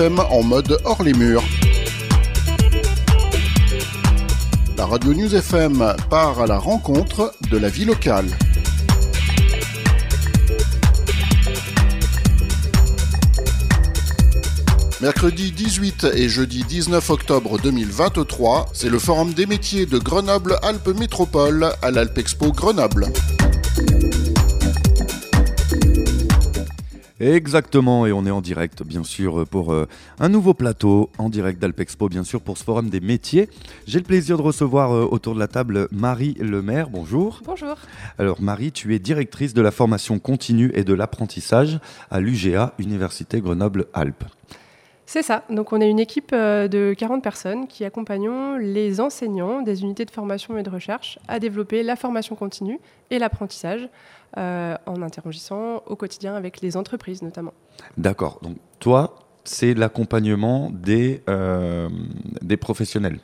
En mode hors les murs. La radio News FM part à la rencontre de la vie locale. Mercredi 18 et jeudi 19 octobre 2023, c'est le Forum des métiers de Grenoble-Alpes Métropole à l'Alpexpo Grenoble. Exactement, et on est en direct, bien sûr, pour euh, un nouveau plateau, en direct d'Alpexpo, bien sûr, pour ce forum des métiers. J'ai le plaisir de recevoir euh, autour de la table Marie Lemaire. Bonjour. Bonjour. Alors, Marie, tu es directrice de la formation continue et de l'apprentissage à l'UGA, Université Grenoble-Alpes. C'est ça. Donc, on est une équipe euh, de 40 personnes qui accompagnons les enseignants des unités de formation et de recherche à développer la formation continue et l'apprentissage euh, en interagissant au quotidien avec les entreprises notamment. D'accord. Donc, toi, c'est l'accompagnement des, euh, des professionnels.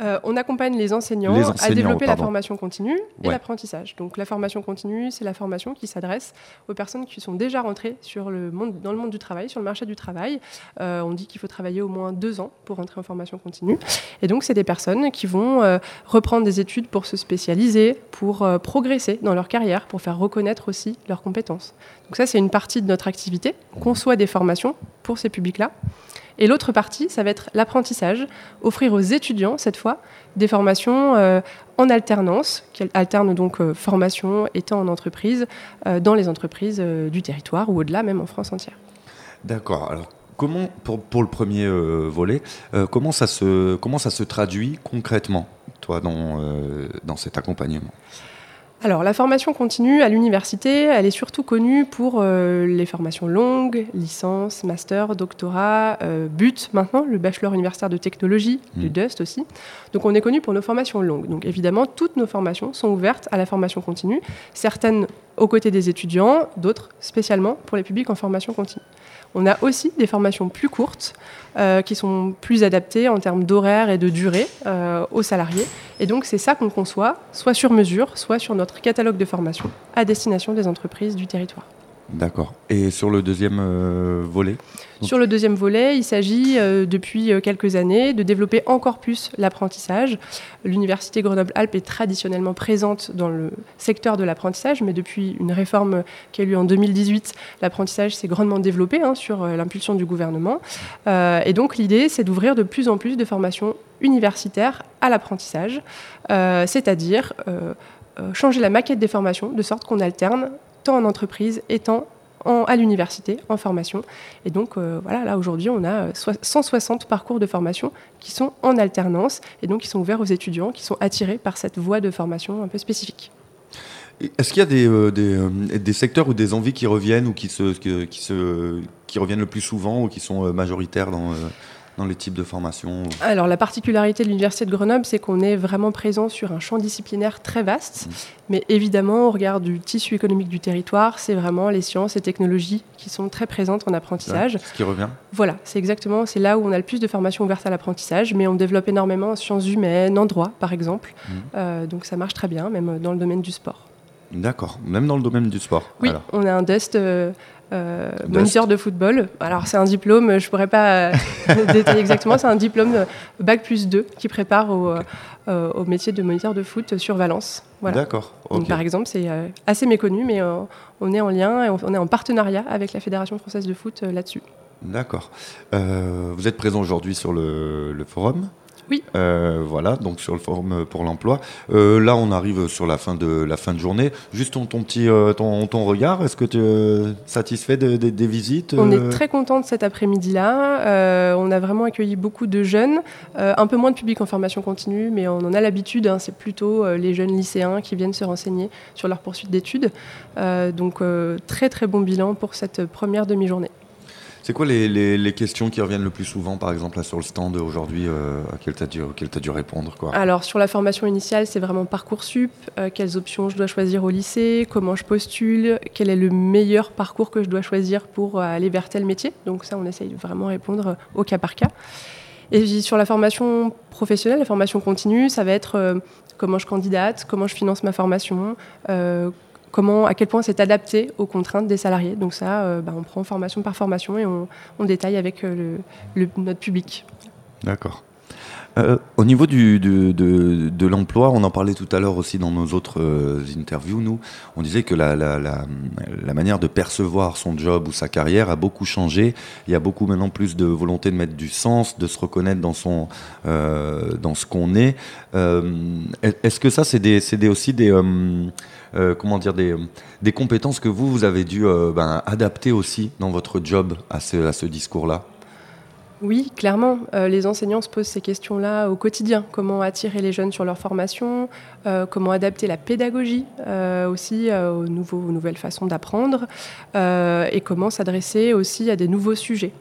Euh, on accompagne les enseignants, Les à développer la formation continue et Ouais. l'apprentissage. Donc la formation continue, c'est la formation qui s'adresse aux personnes qui sont déjà rentrées sur le monde, dans le monde du travail, sur le marché du travail. Euh, on dit qu'il faut travailler au moins deux ans pour rentrer en formation continue. Et donc c'est des personnes qui vont euh, reprendre des études pour se spécialiser, pour progresser dans leur carrière, pour faire reconnaître aussi leurs compétences. Donc ça c'est une partie de notre activité, conçoit des formations pour ces publics-là. Et l'autre partie, ça va être l'apprentissage, offrir aux étudiants, cette fois, des formations euh, en alternance, qui alternent donc euh, formation et temps en entreprise, euh, dans les entreprises du territoire ou au-delà, même en France entière. D'accord. Alors, comment, pour, le premier volet, comment, ça se, traduit concrètement, toi, dans cet accompagnement? Alors, la formation continue à l'université, elle est surtout connue pour euh, les formations longues, licence, master, doctorat, euh, BUT maintenant, le bachelor universitaire de technologie, Mm. du DUST aussi. Donc, on est connu pour nos formations longues. Donc, évidemment, toutes nos formations sont ouvertes à la formation continue, certaines aux côtés des étudiants, d'autres spécialement pour les publics en formation continue. On a aussi des formations plus courtes euh, qui sont plus adaptées en termes d'horaire et de durée euh, aux salariés. Et donc c'est ça qu'on conçoit, soit sur mesure, soit sur notre catalogue de formation à destination des entreprises du territoire. D'accord. Et sur le deuxième euh, volet? Sur le deuxième volet, il s'agit euh, depuis euh, quelques années de développer encore plus l'apprentissage. L'Université Grenoble-Alpes est traditionnellement présente dans le secteur de l'apprentissage, mais depuis une réforme qui a eu lieu en 2018, l'apprentissage s'est grandement développé hein, sur l'impulsion du gouvernement. Et donc l'idée, c'est d'ouvrir de plus en plus de formations universitaires à l'apprentissage, c'est-à-dire changer la maquette des formations de sorte qu'on alterne en entreprise et tant en- à l'université en formation. Et donc, euh, voilà, là aujourd'hui, on a euh, soi- 160 parcours de formation qui sont en alternance et donc qui sont ouverts aux étudiants qui sont attirés par cette voie de formation un peu spécifique. Est-ce qu'il y a des, euh, des, euh, secteurs ou des envies qui reviennent ou qui, se, qui, reviennent le plus souvent ou qui sont euh, majoritaires dans, euh, dans les types de formations ou- Alors, la particularité de l'Université de Grenoble, c'est qu'on est vraiment présent sur un champ disciplinaire très vaste. Mhm. Mais évidemment, au regard du tissu économique du territoire, c'est vraiment les sciences et technologies qui sont très présentes en apprentissage. Ce qui revient Voilà, c'est exactement, c'est là où on a le plus de formations ouvertes à l'apprentissage, mais on développe énormément en sciences humaines, en droit par exemple. Mhm. Euh, donc ça marche très bien, même dans le domaine du sport. D'accord. Même dans le domaine du sport. Oui, alors. on a un DUST, euh, euh, Dust. moniteur de football. Alors c'est un diplôme, je ne pourrais pas euh, détailler exactement, c'est un diplôme Bac plus 2 qui prépare au, euh, au métier de moniteur de foot sur Valence. Voilà. D'accord. Donc, par exemple, c'est assez méconnu, mais on est en lien et on, on est en partenariat avec la Fédération française de foot là-dessus. D'accord. Vous êtes présent aujourd'hui sur le, le forum Oui. Euh, voilà, donc sur le forum pour l'emploi. Euh, là, on arrive sur la fin de la fin de journée. Juste ton, ton petit euh, ton, ton regard, est-ce que tu es satisfait de- de- des visites On euh, est très content de cet après-midi-là. Euh, on a vraiment accueilli beaucoup de jeunes, euh, un peu moins de public en formation continue, mais on en a l'habitude. hein, c'est plutôt euh, les jeunes lycéens qui viennent se renseigner sur leur poursuite d'études. Euh, donc euh, très très bon bilan pour cette première demi-journée. C'est quoi les, les- questions qui reviennent le plus souvent, par exemple, sur le stand aujourd'hui, euh, auxquelles tu as, t'as dû répondre quoi? Alors sur la formation initiale, c'est vraiment Parcoursup, euh, quelles options je dois choisir au lycée, comment je postule, quel est le meilleur parcours que je dois choisir pour euh, aller vers tel métier? Donc ça, on essaye de vraiment répondre euh, au cas par cas. Et sur la formation professionnelle, la formation continue, ça va être euh, comment je candidate, comment je finance ma formation, comment, à quel point c'est adapté aux contraintes des salariés. Donc ça, bah, on prend formation par formation et on, détaille avec notre public. D'accord. Euh, au niveau du, de, l'emploi, on en parlait tout à l'heure aussi dans nos autres euh, interviews, nous, on disait que la, la, manière de percevoir son job ou sa carrière a beaucoup changé. Il y a beaucoup maintenant plus de volonté de mettre du sens, de se reconnaître dans, son, euh, dans ce qu'on est. Est-ce que ça, c'est aussi des... comment dire, des, des, compétences que vous, vous avez dû ben, adapter aussi dans votre job à ce, à ce discours-là oui, clairement. Euh, les enseignants se posent ces questions-là au quotidien. Comment attirer les jeunes sur leur formation euh, Comment adapter la pédagogie euh, aussi aux, nouveaux, aux, nouvelles façons d'apprendre Et comment s'adresser aussi à des nouveaux sujets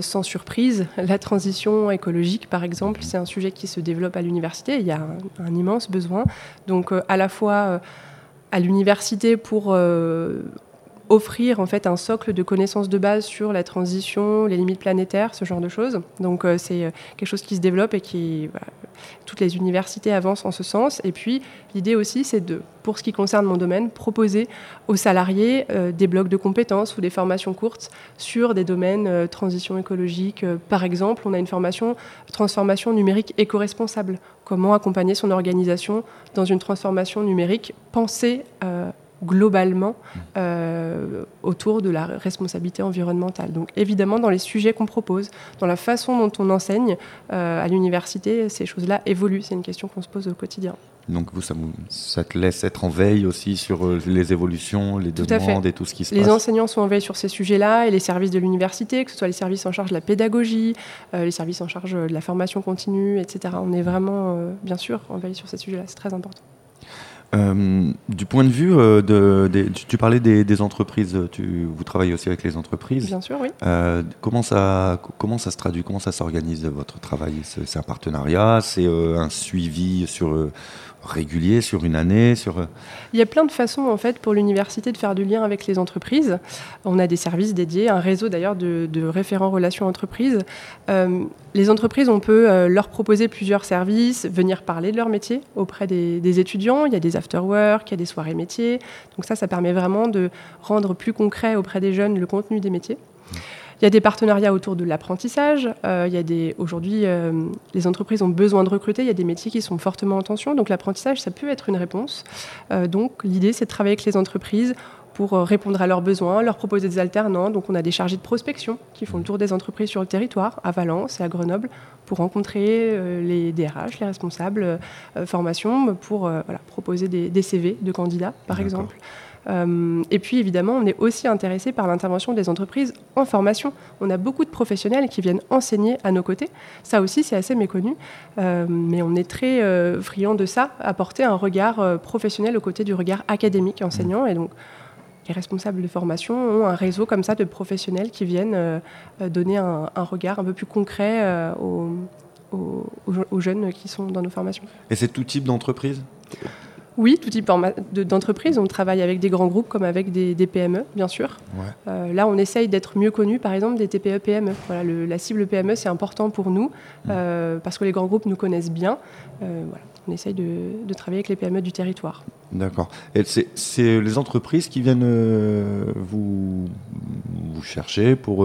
sans surprise, la transition écologique, par exemple, c'est un sujet qui se développe à l'université. Il y a un, immense besoin. Donc, à la fois à l'université pour offrir en fait un socle de connaissances de base sur la transition, les limites planétaires, ce genre de choses. Donc euh, c'est euh, quelque chose qui se développe et qui toutes les universités avancent en ce sens. Et puis l'idée aussi, c'est de, pour ce qui concerne mon domaine, proposer aux salariés euh, des blocs de compétences ou des formations courtes sur des domaines transition écologique. par exemple, on a une formation transformation numérique éco-responsable. Comment accompagner son organisation dans une transformation numérique pensée globalement euh, autour de la responsabilité environnementale. Donc évidemment, dans les sujets qu'on propose, dans la façon dont on enseigne euh, à l'université, ces choses-là évoluent. C'est une question qu'on se pose au quotidien. Donc vous ça, ça, te laisse être en veille aussi sur euh, les évolutions, les demandes et tout ce qui se passe Les enseignants sont en veille sur ces sujets-là et les services de l'université, que ce soit les services en charge de la pédagogie, les services en charge de la formation continue, etc. On est vraiment, bien sûr, en veille sur ces sujets-là. C'est très important. Euh, du point de vue euh, de, tu, parlais des, entreprises, tu, vous travaillez aussi avec les entreprises. Bien sûr, oui. Euh, comment ça, comment ça se traduit, comment ça s'organise votre travail? C'est un partenariat, c'est un suivi sur régulier sur une année sur... Euh, Il y a plein de façons en fait pour l'université de faire du lien avec les entreprises. On a des services dédiés, un réseau d'ailleurs de, référents relations entreprises. Euh, les entreprises, on peut euh, leur proposer plusieurs services, venir parler de leur métier auprès des, étudiants. Il y a des after-work, il y a des soirées métiers. Donc ça, ça permet vraiment de rendre plus concret auprès des jeunes le contenu des métiers. Il y a des partenariats autour de l'apprentissage. Euh, il y a des aujourd'hui, euh, les entreprises ont besoin de recruter. Il y a des métiers qui sont fortement en tension. Donc l'apprentissage, ça peut être une réponse. Euh, donc l'idée, c'est de travailler avec les entreprises pour répondre à leurs besoins, leur proposer des alternants. Donc on a des chargés de prospection qui font le tour des entreprises sur le territoire, à Valence et à Grenoble, pour rencontrer les DRH, les responsables formation, pour voilà, proposer des, des, CV de candidats, par exemple. Euh, et puis évidemment, on est aussi intéressé par l'intervention des entreprises en formation. On a beaucoup de professionnels qui viennent enseigner à nos côtés. Ça aussi, c'est assez méconnu, euh, mais on est très euh, friand de ça, apporter un regard professionnel aux côtés du regard académique enseignant. Et donc, les responsables de formation ont un réseau comme ça de professionnels qui viennent donner un, regard un peu plus concret aux, aux jeunes qui sont dans nos formations. Et c'est tout type d'entreprise? Oui, tout type d'entreprise. On travaille avec des grands groupes comme avec des, PME, bien sûr. Euh, là, on essaye d'être mieux connu, par exemple, des TPE-PME. Voilà, la cible PME, c'est important pour nous mmh. euh, parce que les grands groupes nous connaissent bien. Euh, on essaye de, travailler avec les PME du territoire. D'accord. Et c'est les entreprises qui viennent vous, vous chercher pour,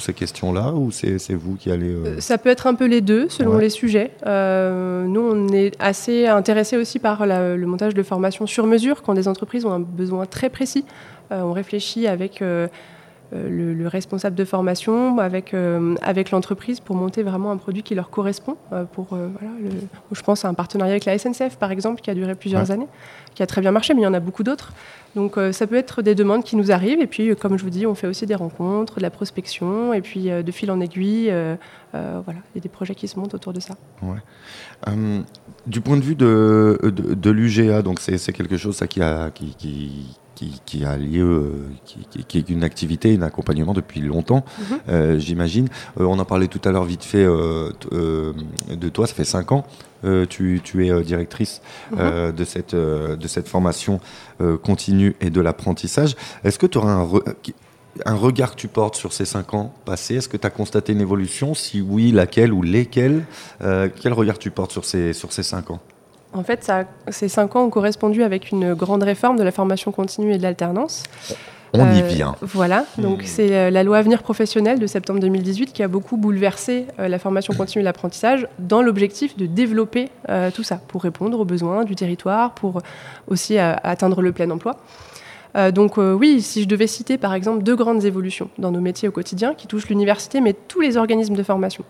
ces questions-là ou c'est vous qui allez... Euh, euh, ça peut être un peu les deux selon les sujets. Euh, nous, on est assez intéressés aussi par le montage de formations sur mesure quand des entreprises ont un besoin très précis. on réfléchit avec... Le, responsable de formation avec, avec l'entreprise pour monter vraiment un produit qui leur correspond. pour, voilà, je pense à un partenariat avec la SNCF, par exemple, qui a duré plusieurs années, qui a très bien marché, mais il y en a beaucoup d'autres. Donc euh, ça peut être des demandes qui nous arrivent et puis euh, comme je vous dis, on fait aussi des rencontres, de la prospection et puis euh, de fil en aiguille, voilà, il y a des projets qui se montent autour de ça. du point de vue de, de, l'UGA, donc c'est quelque chose ça, qui, a, qui, qui, a lieu, qui, est une activité, un accompagnement depuis longtemps, mhm. j'imagine. on en parlait tout à l'heure vite fait de toi, ça fait 5 ans. Euh, tu, es euh, directrice euh, mhm. de, cette, de cette formation continue et de l'apprentissage. Est-ce que tu auras un, un, regard que tu portes sur ces cinq ans passés Est-ce que tu as constaté une évolution? Si oui, laquelle ou lesquelles Quel regard tu portes sur ces, sur ces cinq ans? En fait, ça, ces cinq ans ont correspondu avec une grande réforme de la formation continue et de l'alternance. On y vient. Voilà, donc c'est la loi Avenir professionnel de septembre 2018 qui a beaucoup bouleversé la formation continue et l'apprentissage dans l'objectif de développer tout ça pour répondre aux besoins du territoire, pour aussi atteindre le plein emploi. Euh, donc euh, oui, si je devais citer par exemple deux grandes évolutions dans nos métiers au quotidien qui touchent l'université, mais tous les organismes de formation.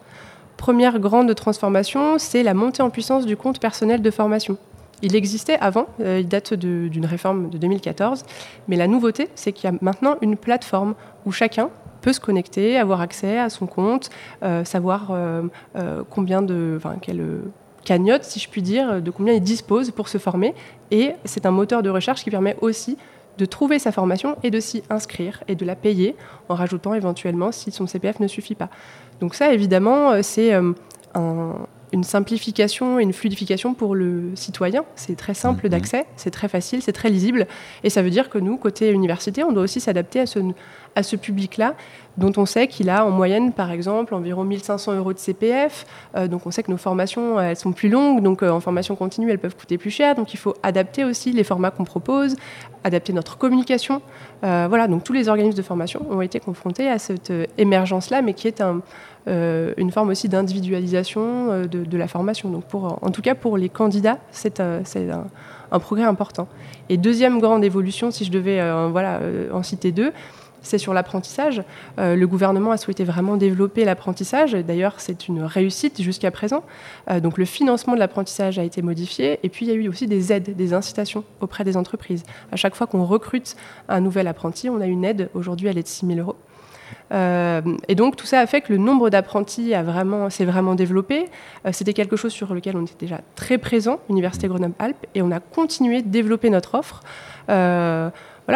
Première grande transformation, c'est la montée en puissance du compte personnel de formation. Il existait avant, euh, il date d'une réforme de 2014, mais la nouveauté, c'est qu'il y a maintenant une plateforme où chacun peut se connecter, avoir accès à son compte, savoir combien de, enfin, quelle cagnotte, si je puis dire, de combien il dispose pour se former. Et c'est un moteur de recherche qui permet aussi de trouver sa formation et de s'y inscrire et de la payer en rajoutant éventuellement si son CPF ne suffit pas. Donc ça, évidemment, euh, c'est euh, une simplification et une fluidification pour le citoyen. C'est très simple mhm. d'accès, c'est très facile, c'est très lisible. Et ça veut dire que nous, côté université, on doit aussi s'adapter à ce, à ce public-là, dont on sait qu'il a en moyenne, par exemple, environ 1500 euros de CPF. Euh, donc on sait que nos formations, elles sont plus longues, donc en formation continue, elles peuvent coûter plus cher. Donc il faut adapter aussi les formats qu'on propose, adapter notre communication. Euh, voilà, donc tous les organismes de formation ont été confrontés à cette euh, émergence-là, mais qui est un, euh, une forme aussi d'individualisation de, la formation. Donc en tout cas, pour les candidats, c'est un, progrès important. Et deuxième grande évolution, si je devais en citer deux, c'est sur l'apprentissage. Euh, le gouvernement a souhaité vraiment développer l'apprentissage. D'ailleurs, c'est une réussite jusqu'à présent. Euh, donc le financement de l'apprentissage a été modifié. Et puis, il y a eu aussi des aides, des incitations auprès des entreprises. À chaque fois qu'on recrute un nouvel apprenti, on a une aide. Aujourd'hui, elle est de 6 000 euros. Euh, et donc tout ça a fait que le nombre d'apprentis vraiment, s'est vraiment développé. c'était quelque chose sur lequel on était déjà très présent, Université Grenoble-Alpes, et on a continué de développer notre offre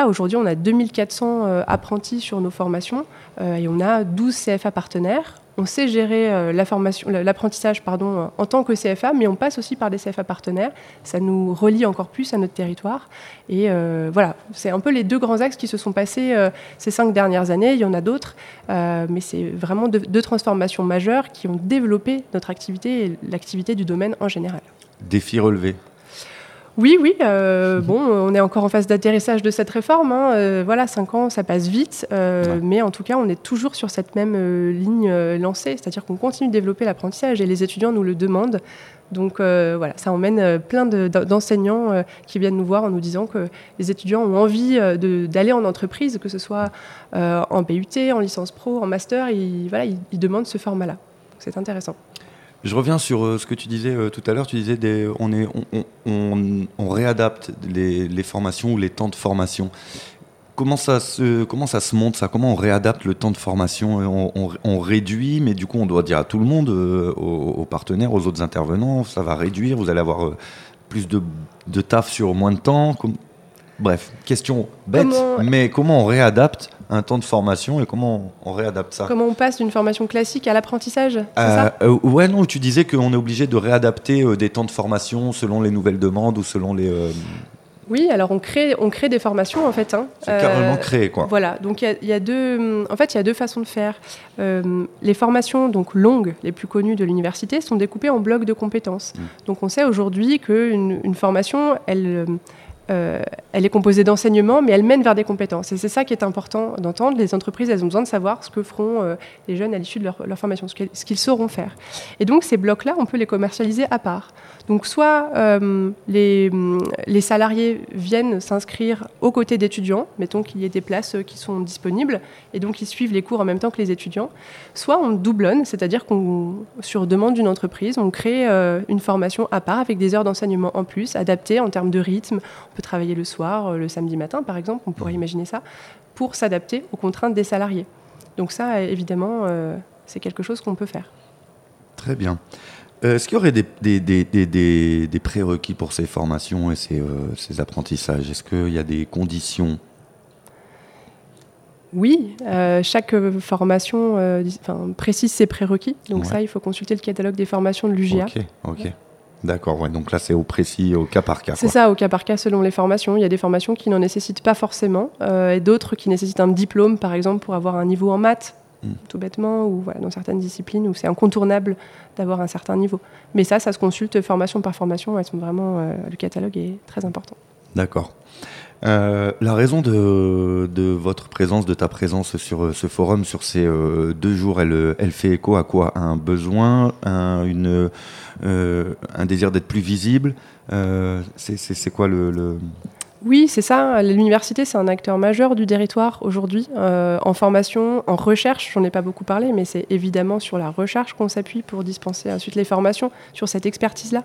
aujourd'hui, on a 2400 euh, apprentis sur nos formations euh, et on a 12 CFA partenaires. On sait gérer euh, l'apprentissage en tant que CFA, mais on passe aussi par des CFA partenaires. Ça nous relie encore plus à notre territoire. Et voilà, c'est un peu les deux grands axes qui se sont passés ces cinq dernières années. Il y en a d'autres, mais c'est vraiment deux transformations majeures qui ont développé notre activité et l'activité du domaine en général. Défi relevé oui, oui. Euh. Bon, on est encore en phase d'atterrissage de cette réforme. Hein. Euh, voilà, cinq ans, ça passe vite. Euh, mais en tout cas, on est toujours sur cette même ligne lancée, c'est-à-dire qu'on continue de développer l'apprentissage et les étudiants nous le demandent. Donc voilà, ça emmène plein d'enseignants qui viennent nous voir en nous disant que les étudiants ont envie d'aller en entreprise, que ce soit en BUT, en licence pro, en master. Ils, voilà, ils demandent ce format-là. C'est intéressant. Je reviens sur euh, ce que tu disais euh, tout à l'heure. Tu disais des, on, est, on, réadapte les, formations ou les temps de formation. Comment ça, se, comment ça se monte ça? Comment on réadapte le temps de formation? On, réduit, mais du coup on doit dire à tout le monde, euh, aux, partenaires, aux autres intervenants, ça va réduire, vous allez avoir plus de, de taf sur moins de temps. Bref, question bête, mais comment on réadapte un temps de formation et comment on, réadapte ça Comment on passe d'une formation classique à l'apprentissage euh, euh, Ouais, non, tu disais qu'on est obligé de réadapter euh, des temps de formation selon les nouvelles demandes ou selon les. Oui, alors on crée, on crée des formations en fait. Hein. C'est carrément créé quoi. Voilà, donc il y, a deux, en fait il y a deux façons de faire. les formations donc longues, les plus connues de l'université, sont découpées en blocs de compétences. Mmh. Donc on sait aujourd'hui qu'une une formation, elle euh, elle est composée d'enseignement, mais elle mène vers des compétences. Et c'est ça qui est important d'entendre. Les entreprises, elles ont besoin de savoir ce que feront euh, les jeunes à l'issue de leur, formation, ce qu'ils sauront faire. Et donc, ces blocs-là, on peut les commercialiser à part. Donc soit euh, les, les, salariés viennent s'inscrire aux côtés d'étudiants, mettons qu'il y ait des places qui sont disponibles, et donc ils suivent les cours en même temps que les étudiants, soit on doublonne, c'est-à-dire qu'on, sur demande d'une entreprise, on crée une formation à part avec des heures d'enseignement en plus, adaptées en termes de rythme. On peut travailler le soir, euh, le samedi matin par exemple, on pourrait imaginer ça, pour s'adapter aux contraintes des salariés. Donc ça, évidemment, c'est quelque chose qu'on peut faire. Très bien. Euh, est-ce qu'il y aurait des, prérequis pour ces formations et ces, euh, apprentissages? Est-ce qu'il y a des conditions? Oui, euh, chaque formation précise ses prérequis. Donc ça, il faut consulter le catalogue des formations de l'UGA. Ok, ok. D'accord, donc là c'est au précis, au cas par cas. C'est ça, au cas par cas selon les formations. Il y a des formations qui n'en nécessitent pas forcément, et d'autres qui nécessitent un diplôme, par exemple, pour avoir un niveau en maths mm. tout bêtement, ou voilà, dans certaines disciplines où c'est incontournable d'avoir un certain niveau. Mais ça, ça se consulte formation par formation. Elles sont vraiment, le catalogue est très important. D'accord. Euh, la raison de, votre présence, de ta présence sur euh, ce forum, sur ces euh, deux jours, elle, fait écho à quoi? Un besoin, un, un désir d'être plus visible? C'est quoi le... Oui, c'est ça. L'université, c'est un acteur majeur du territoire aujourd'hui, en formation, en recherche. J'en ai pas beaucoup parlé, mais c'est évidemment sur la recherche qu'on s'appuie pour dispenser ensuite les formations, sur cette expertise-là.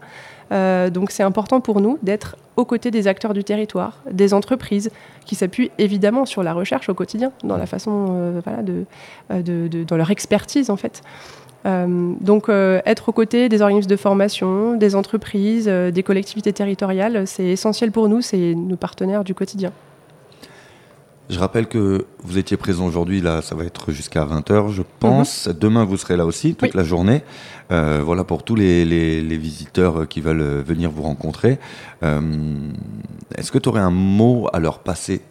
Euh, donc c'est important pour nous d'être aux côtés des acteurs du territoire, des entreprises qui s'appuient évidemment sur la recherche au quotidien, dans la façon, euh, euh, de, dans leur expertise en fait. Donc être aux côtés des organismes de formation, des entreprises, des collectivités territoriales, c'est essentiel pour nous, c'est nos partenaires du quotidien. Je rappelle que vous étiez présent aujourd'hui, là, ça va être jusqu'à 20h, je pense. Mhm. Demain, vous serez là aussi, toute la journée. Euh, voilà pour tous les, visiteurs qui veulent euh, venir vous rencontrer. Euh, est-ce que tu aurais un mot à leur passer?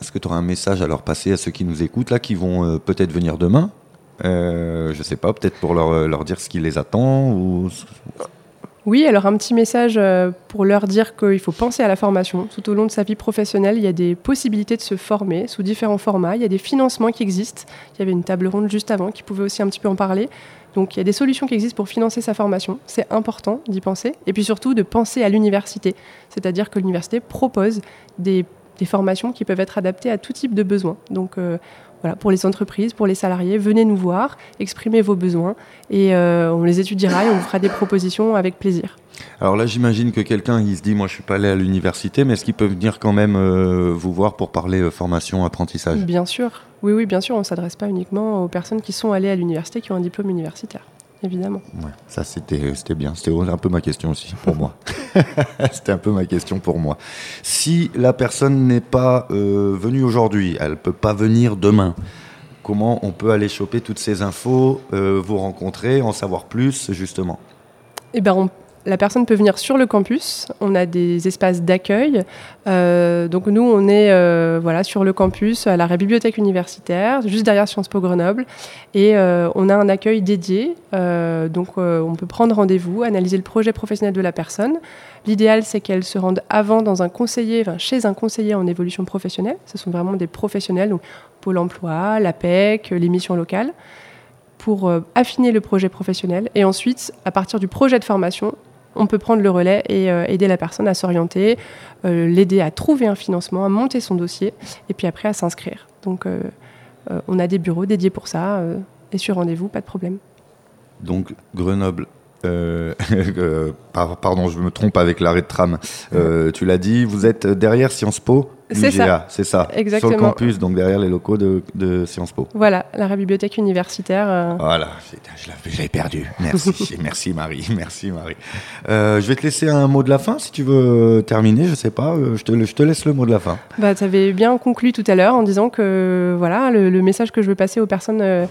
Est-ce que tu aurais un message à leur passer à ceux qui nous écoutent, là, qui vont peut-être venir demain? Je ne sais pas, peut-être pour leur, leur, dire ce qui les attend ou... Oui, alors un petit message euh, pour leur dire qu'il faut penser à la formation. Tout au long de sa vie professionnelle, il y a des possibilités de se former sous différents formats. Il y a des financements qui existent. Il y avait une table ronde juste avant qui pouvait aussi un petit peu en parler. Donc il y a des solutions qui existent pour financer sa formation. C'est important d'y penser. Et puis surtout de penser à l'université. C'est-à-dire que l'université propose des, formations qui peuvent être adaptées à tout type de besoins. Donc euh, voilà, pour les entreprises, pour les salariés, venez nous voir, exprimez vos besoins et euh, on les étudiera et on vous fera des propositions avec plaisir. Alors là, j'imagine que quelqu'un il se dit, moi je suis pas allé à l'université, mais est-ce qu'il peut venir quand même euh, vous voir pour parler euh, formation, apprentissage? Bien sûr, oui, oui, bien sûr, on ne s'adresse pas uniquement aux personnes qui sont allées à l'université, qui ont un diplôme universitaire évidemment. Ouais, ça, c'était, c'était bien. C'était un peu ma question aussi, pour moi. c'était un peu ma question pour moi. Si la personne n'est pas euh, venue aujourd'hui, elle ne peut pas venir demain, comment on peut aller choper toutes ces infos, euh, vous rencontrer, en savoir plus, justement? Eh ben, on la personne peut venir sur le campus. On a des espaces d'accueil. Euh, donc nous, on est euh, voilà sur le campus à la bibliothèque universitaire, juste derrière Sciences Po Grenoble, et euh, on a un accueil dédié. donc on peut prendre rendez-vous, analyser le projet professionnel de la personne. L'idéal, c'est qu'elle se rende avant dans un conseiller, chez un conseiller en évolution professionnelle. Ce sont vraiment des professionnels, donc Pôle Emploi, l'APEC, les missions locales pour affiner le projet professionnel. Et ensuite, à partir du projet de formation, on peut prendre le relais et euh, aider la personne à s'orienter, euh, l'aider à trouver un financement, à monter son dossier et puis après à s'inscrire. Donc euh, on a des bureaux dédiés pour ça et sur rendez-vous, pas de problème. Donc Grenoble euh, euh, pardon, je me trompe avec l'arrêt de tram. Euh, tu l'as dit, vous êtes derrière Sciences Po c'est ça. C'est ça. Exactement. Sur le campus, donc derrière les locaux de, Sciences Po. Voilà, la bibliothèque universitaire. Voilà, je l'avais perdu. Merci, merci Marie, merci Marie. je vais te laisser un mot de la fin si tu veux terminer. Je sais pas, je te, je te laisse le mot de la fin. Bah, tu avais bien conclu tout à l'heure en disant que voilà, le, le, message que je veux passer aux personnes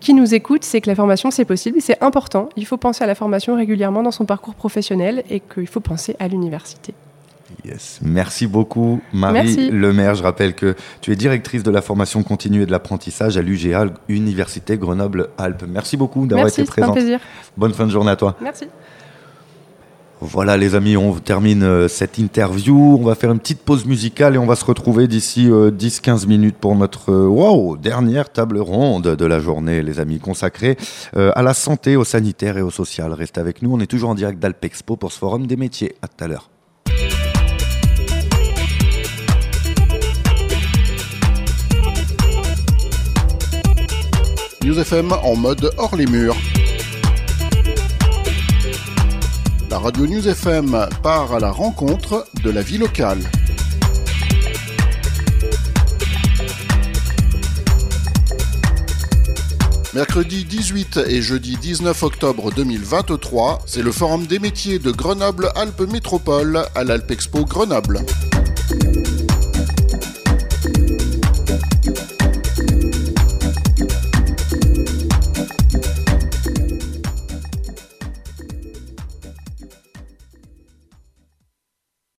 qui nous écoute, c'est que la formation, c'est possible, c'est important. Il faut penser à la formation régulièrement dans son parcours professionnel et qu'il faut penser à l'université. Yes. Merci beaucoup, Marie Lemaire. Je rappelle que tu es directrice de la formation continue et de l'apprentissage à l'UGA, Université Grenoble-Alpes. Merci beaucoup d'avoir été présente. Merci, plaisir. Bonne fin de journée à toi. Merci. Voilà les amis, on termine euh, cette interview. On va faire une petite pause musicale et on va se retrouver d'ici 10-15 euh, minutes pour notre euh, dernière table ronde de la journée, les amis, consacrée à la santé, au sanitaire et au social. Restez avec nous, on est toujours en direct d'Alpexpo pour ce forum des métiers. À tout à l'heure. News en mode hors les murs. La radio News FM part à la rencontre de la vie locale. Mercredi 18 et jeudi 19 octobre 2023, c'est le Forum des métiers de Grenoble-Alpes Métropole à l'Alpexpo Grenoble.